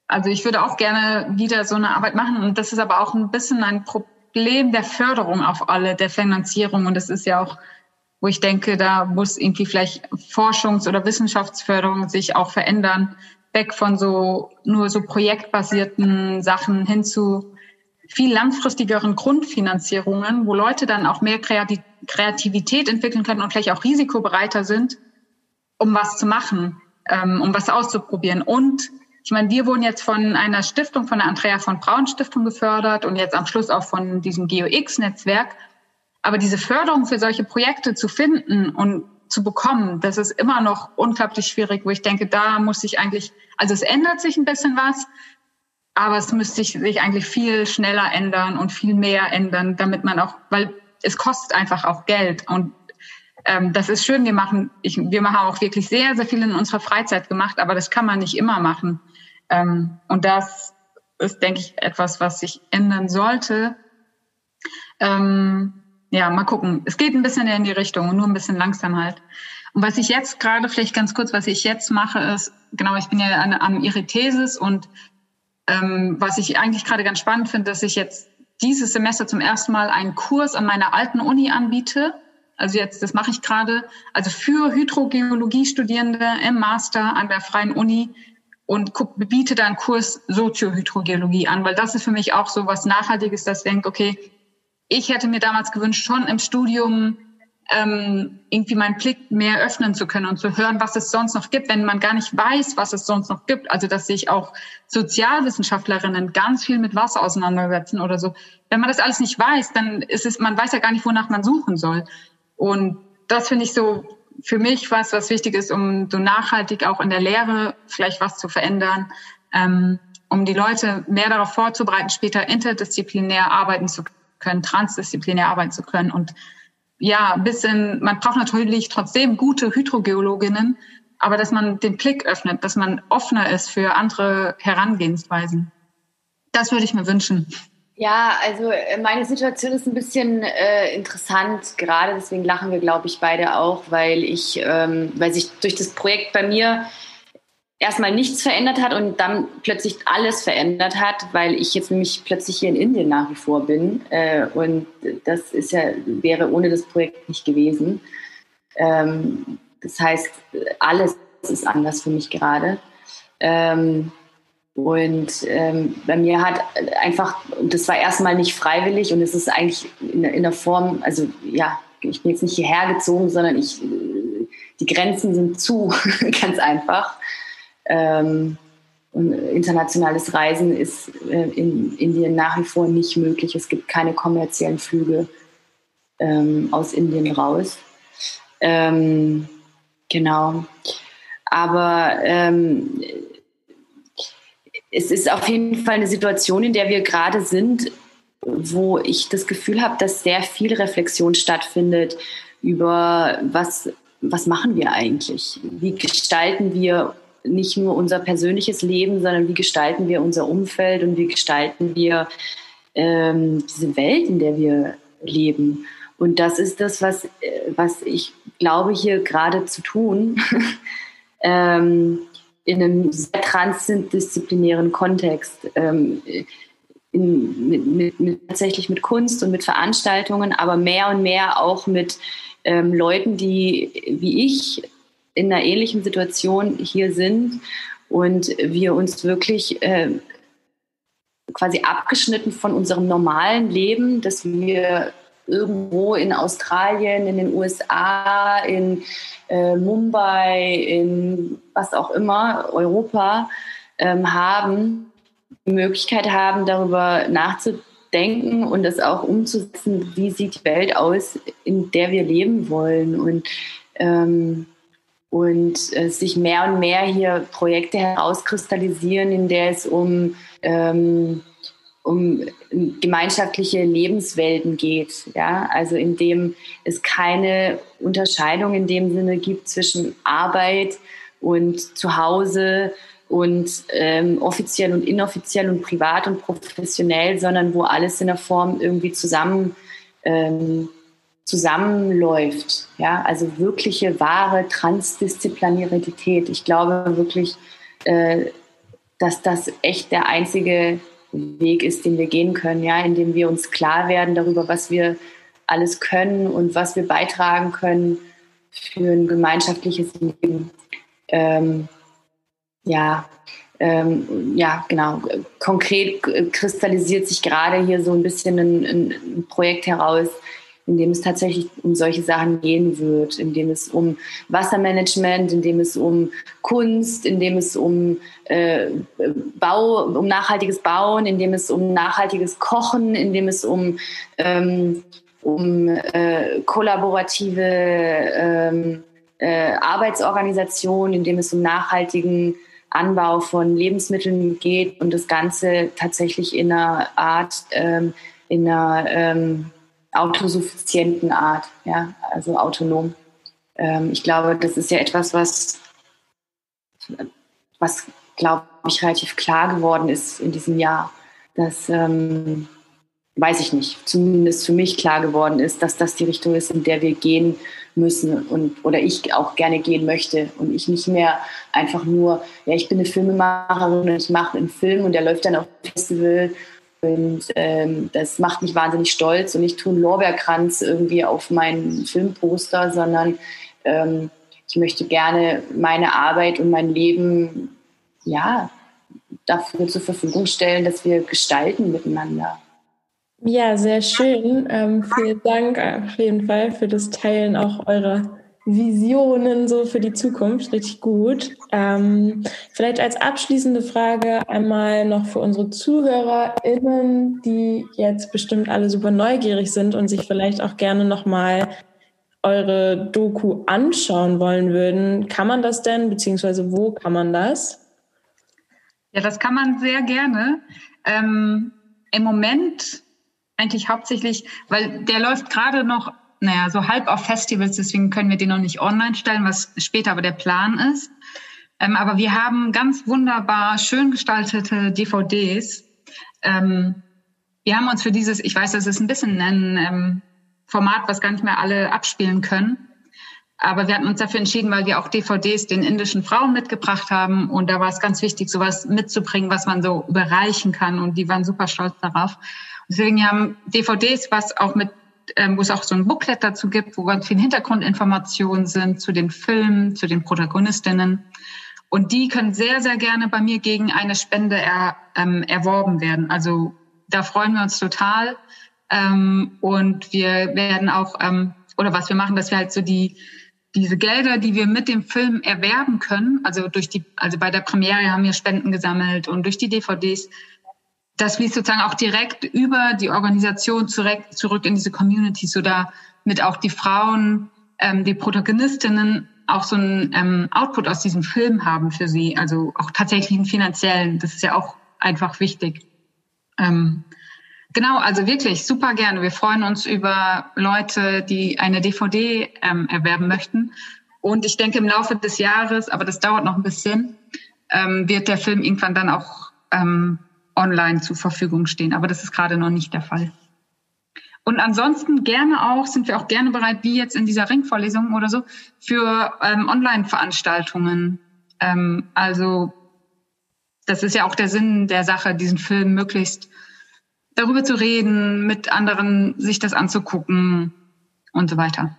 Speaker 3: also ich würde auch gerne wieder so eine Arbeit machen und das ist aber auch ein bisschen ein Problem der Förderung auf alle, der Finanzierung und das ist ja auch wo ich denke, da muss irgendwie vielleicht Forschungs- oder Wissenschaftsförderung sich auch verändern, weg von so nur so projektbasierten Sachen hin zu viel langfristigeren Grundfinanzierungen, wo Leute dann auch mehr Kreativität entwickeln können und vielleicht auch risikobereiter sind, um was zu machen, ähm, um was auszuprobieren. Und ich meine, wir wurden jetzt von einer Stiftung, von der Andrea von Braun Stiftung gefördert und jetzt am Schluss auch von diesem GeoX-Netzwerk. Aber diese Förderung für solche Projekte zu finden und zu bekommen, das ist immer noch unglaublich schwierig, wo ich denke, da muss ich eigentlich, also es ändert sich ein bisschen was, aber es müsste sich eigentlich viel schneller ändern und viel mehr ändern, damit man auch, weil es kostet einfach auch Geld und ähm, das ist schön. Wir machen, ich, wir machen auch wirklich sehr, sehr viel in unserer Freizeit gemacht, aber das kann man nicht immer machen. Ähm, und das ist, denke ich, etwas, was sich ändern sollte. Ähm, ja, mal gucken. Es geht ein bisschen in die Richtung und nur ein bisschen langsam halt. Und was ich jetzt gerade, vielleicht ganz kurz, was ich jetzt mache, ist, genau, ich bin ja an, am Iritesis und ähm, was ich eigentlich gerade ganz spannend finde, dass ich jetzt dieses Semester zum ersten Mal einen Kurs an meiner alten Uni anbiete. Also jetzt, das mache ich gerade, also für Hydrogeologie-Studierende im Master an der Freien Uni und biete da einen Kurs Soziohydrogeologie an, weil das ist für mich auch so was Nachhaltiges, dass ich denke, okay, ich hätte mir damals gewünscht, schon im Studium ähm, irgendwie meinen Blick mehr öffnen zu können und zu hören, was es sonst noch gibt, wenn man gar nicht weiß, was es sonst noch gibt. Also dass sich auch Sozialwissenschaftlerinnen ganz viel mit Wasser auseinandersetzen oder so. Wenn man das alles nicht weiß, dann ist es, man weiß ja gar nicht, wonach man suchen soll. Und das finde ich so für mich was, was wichtig ist, um so nachhaltig auch in der Lehre vielleicht was zu verändern, ähm, um die Leute mehr darauf vorzubereiten, später interdisziplinär arbeiten zu können, transdisziplinär arbeiten zu können und ja, ein bisschen, man braucht natürlich trotzdem gute Hydrogeologinnen, aber dass man den Blick öffnet, dass man offener ist für andere Herangehensweisen. Das würde ich mir wünschen.
Speaker 4: Ja, also äh, meine Situation ist ein bisschen äh, interessant, gerade deswegen lachen wir, glaube ich, beide auch, weil ich, ähm, weil sich durch das Projekt bei mir erstmal nichts verändert hat und dann plötzlich alles verändert hat, weil ich jetzt nämlich plötzlich hier in Indien nach wie vor bin. Äh, und das ist ja, wäre ohne das Projekt nicht gewesen. Ähm, das heißt, alles ist anders für mich gerade. Ähm, und ähm, bei mir hat einfach, das war erstmal nicht freiwillig und es ist eigentlich in, in der Form, also ja, ich bin jetzt nicht hierher gezogen, sondern ich, die Grenzen sind zu, [laughs] ganz einfach. Ähm, und internationales Reisen ist äh, in Indien nach wie vor nicht möglich. Es gibt keine kommerziellen Flüge ähm, aus Indien raus. Ähm, genau. Aber ähm, es ist auf jeden Fall eine Situation, in der wir gerade sind, wo ich das Gefühl habe, dass sehr viel Reflexion stattfindet über was, was machen wir eigentlich? Wie gestalten wir nicht nur unser persönliches Leben, sondern wie gestalten wir unser Umfeld und wie gestalten wir ähm, diese Welt, in der wir leben. Und das ist das, was, äh, was ich glaube, hier gerade zu tun, [laughs] ähm, in einem sehr transdisziplinären Kontext. Ähm, in, mit, mit, mit, tatsächlich mit Kunst und mit Veranstaltungen, aber mehr und mehr auch mit ähm, Leuten, die wie ich in einer ähnlichen Situation hier sind und wir uns wirklich äh, quasi abgeschnitten von unserem normalen Leben, dass wir irgendwo in Australien, in den USA, in äh, Mumbai, in was auch immer, Europa ähm, haben, die Möglichkeit haben, darüber nachzudenken und das auch umzusetzen, wie sieht die Welt aus, in der wir leben wollen. Und ähm, und äh, sich mehr und mehr hier Projekte herauskristallisieren, in der es um, ähm, um gemeinschaftliche Lebenswelten geht. Ja? Also in dem es keine Unterscheidung in dem Sinne gibt zwischen Arbeit und Zuhause und ähm, offiziell und inoffiziell und privat und professionell, sondern wo alles in der Form irgendwie zusammen ähm, zusammenläuft. Ja, also wirkliche, wahre Transdisziplinarität. Ich glaube wirklich, äh, dass das echt der einzige Weg ist, den wir gehen können, ja, indem wir uns klar werden darüber, was wir alles können und was wir beitragen können für ein gemeinschaftliches Leben. Ähm, ja, ähm, ja, genau. Konkret kristallisiert sich gerade hier so ein bisschen ein, ein Projekt heraus, in dem es tatsächlich um solche Sachen gehen wird, in dem es um Wassermanagement, in dem es um Kunst, in dem es um äh, Bau, um nachhaltiges Bauen, in dem es um nachhaltiges Kochen, in dem es um ähm, um äh, kollaborative ähm, äh, Arbeitsorganisation, in dem es um nachhaltigen Anbau von Lebensmitteln geht und das Ganze tatsächlich in einer Art, ähm, in einer ähm, autosuffizienten Art, ja, also autonom. Ähm, ich glaube, das ist ja etwas, was, was glaube ich, relativ klar geworden ist in diesem Jahr, dass ähm, weiß ich nicht, zumindest für mich klar geworden ist, dass das die Richtung ist, in der wir gehen müssen und oder ich auch gerne gehen möchte und ich nicht mehr einfach nur, ja, ich bin eine Filmemacherin und ich mache einen Film und der läuft dann auf Festival und ähm, das macht mich wahnsinnig stolz und ich tue einen Lorbeerkranz irgendwie auf meinen Filmposter, sondern ähm, ich möchte gerne meine Arbeit und mein Leben ja dafür zur Verfügung stellen, dass wir gestalten miteinander.
Speaker 5: Ja, sehr schön. Ähm, vielen Dank auf jeden Fall für das Teilen auch eurer Visionen so für die Zukunft. Richtig gut. Ähm, vielleicht als abschließende Frage einmal noch für unsere ZuhörerInnen, die jetzt bestimmt alle super neugierig sind und sich vielleicht auch gerne nochmal eure Doku anschauen wollen würden. Kann man das denn, beziehungsweise wo kann man das?
Speaker 3: Ja, das kann man sehr gerne. Ähm, Im Moment eigentlich hauptsächlich, weil der läuft gerade noch, naja, so halb auf Festivals, deswegen können wir den noch nicht online stellen, was später aber der Plan ist. Ähm, aber wir haben ganz wunderbar schön gestaltete DVDs. Ähm, wir haben uns für dieses, ich weiß, das ist ein bisschen ein ähm, Format, was gar nicht mehr alle abspielen können. Aber wir hatten uns dafür entschieden, weil wir auch DVDs den indischen Frauen mitgebracht haben. Und da war es ganz wichtig, sowas mitzubringen, was man so überreichen kann. Und die waren super stolz darauf. Deswegen haben DVDs, was auch mit, wo es auch so ein Booklet dazu gibt, wo ganz viel Hintergrundinformationen sind zu den Filmen, zu den Protagonistinnen. Und die können sehr, sehr gerne bei mir gegen eine Spende er, ähm, erworben werden. Also da freuen wir uns total. Ähm, und wir werden auch, ähm, oder was wir machen, dass wir halt so die, diese Gelder, die wir mit dem Film erwerben können, also durch die, also bei der Premiere haben wir Spenden gesammelt und durch die DVDs das fließt sozusagen auch direkt über die Organisation zurück, zurück in diese Community, so da mit auch die Frauen, ähm, die Protagonistinnen auch so einen ähm, Output aus diesem Film haben für sie, also auch tatsächlich einen finanziellen. Das ist ja auch einfach wichtig. Ähm, genau, also wirklich super gerne. Wir freuen uns über Leute, die eine DVD ähm, erwerben möchten. Und ich denke, im Laufe des Jahres, aber das dauert noch ein bisschen, ähm, wird der Film irgendwann dann auch ähm, online zur Verfügung stehen. Aber das ist gerade noch nicht der Fall. Und ansonsten gerne auch, sind wir auch gerne bereit, wie jetzt in dieser Ringvorlesung oder so, für ähm, Online-Veranstaltungen. Ähm, also das ist ja auch der Sinn der Sache, diesen Film möglichst darüber zu reden, mit anderen sich das anzugucken und so weiter.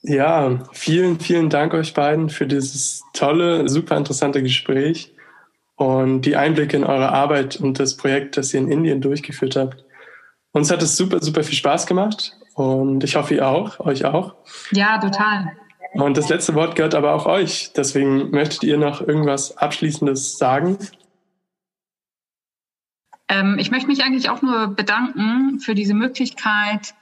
Speaker 2: Ja, vielen, vielen Dank euch beiden für dieses tolle, super interessante Gespräch und die Einblicke in eure Arbeit und das Projekt, das ihr in Indien durchgeführt habt. Uns hat es super, super viel Spaß gemacht und ich hoffe, ihr auch, euch auch.
Speaker 3: Ja, total.
Speaker 2: Und das letzte Wort gehört aber auch euch. Deswegen möchtet ihr noch irgendwas Abschließendes sagen?
Speaker 3: Ähm, ich möchte mich eigentlich auch nur bedanken für diese Möglichkeit,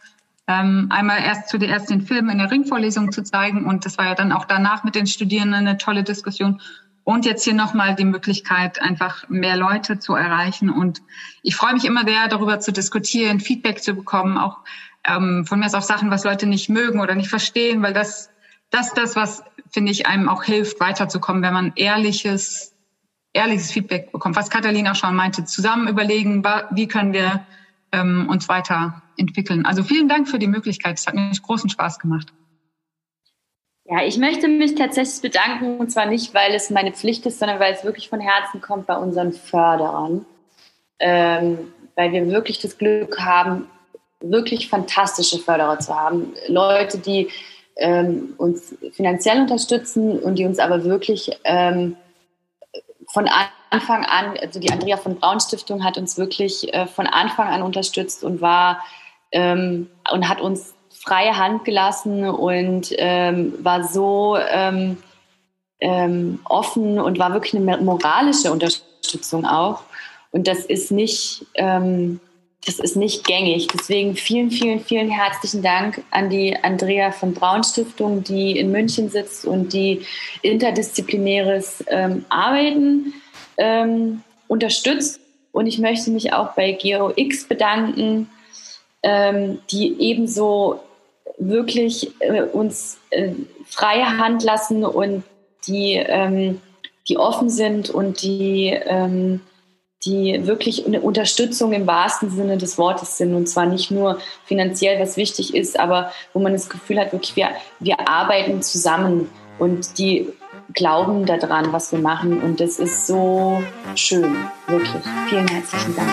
Speaker 3: ähm, einmal erst zu erst den Film in der Ringvorlesung zu zeigen und das war ja dann auch danach mit den Studierenden eine tolle Diskussion und jetzt hier nochmal die Möglichkeit, einfach mehr Leute zu erreichen. Und ich freue mich immer sehr, darüber zu diskutieren, Feedback zu bekommen, auch ähm, von mir aus auch Sachen, was Leute nicht mögen oder nicht verstehen, weil das, das das, was, finde ich, einem auch hilft, weiterzukommen, wenn man ehrliches, ehrliches Feedback bekommt. Was Katharina auch schon meinte, zusammen überlegen, wie können wir ähm, uns weiterentwickeln. Also vielen Dank für die Möglichkeit. Es hat mir großen Spaß gemacht.
Speaker 4: Ja, ich möchte mich tatsächlich bedanken, und zwar nicht, weil es meine Pflicht ist, sondern weil es wirklich von Herzen kommt bei unseren Förderern. Ähm, weil wir wirklich das Glück haben, wirklich fantastische Förderer zu haben. Leute, die ähm, uns finanziell unterstützen und die uns aber wirklich ähm, von Anfang an, also die Andrea von Braun Stiftung hat uns wirklich äh, von Anfang an unterstützt und war ähm, und hat uns freie Hand gelassen und ähm, war so ähm, ähm, offen und war wirklich eine moralische Unterstützung auch. Und das ist nicht, ähm, das ist nicht gängig. Deswegen vielen, vielen, vielen herzlichen Dank an die Andrea von Braun Stiftung, die in München sitzt und die interdisziplinäres ähm, Arbeiten ähm, unterstützt. Und ich möchte mich auch bei GeoX bedanken, ähm, die ebenso wirklich äh, uns äh, freie Hand lassen und die, ähm, die offen sind und die ähm, die wirklich eine Unterstützung im wahrsten Sinne des Wortes sind. Und zwar nicht nur finanziell, was wichtig ist, aber wo man das Gefühl hat, wirklich, wir, wir arbeiten zusammen und die glauben daran, was wir machen. Und das ist so schön, wirklich. Vielen herzlichen Dank.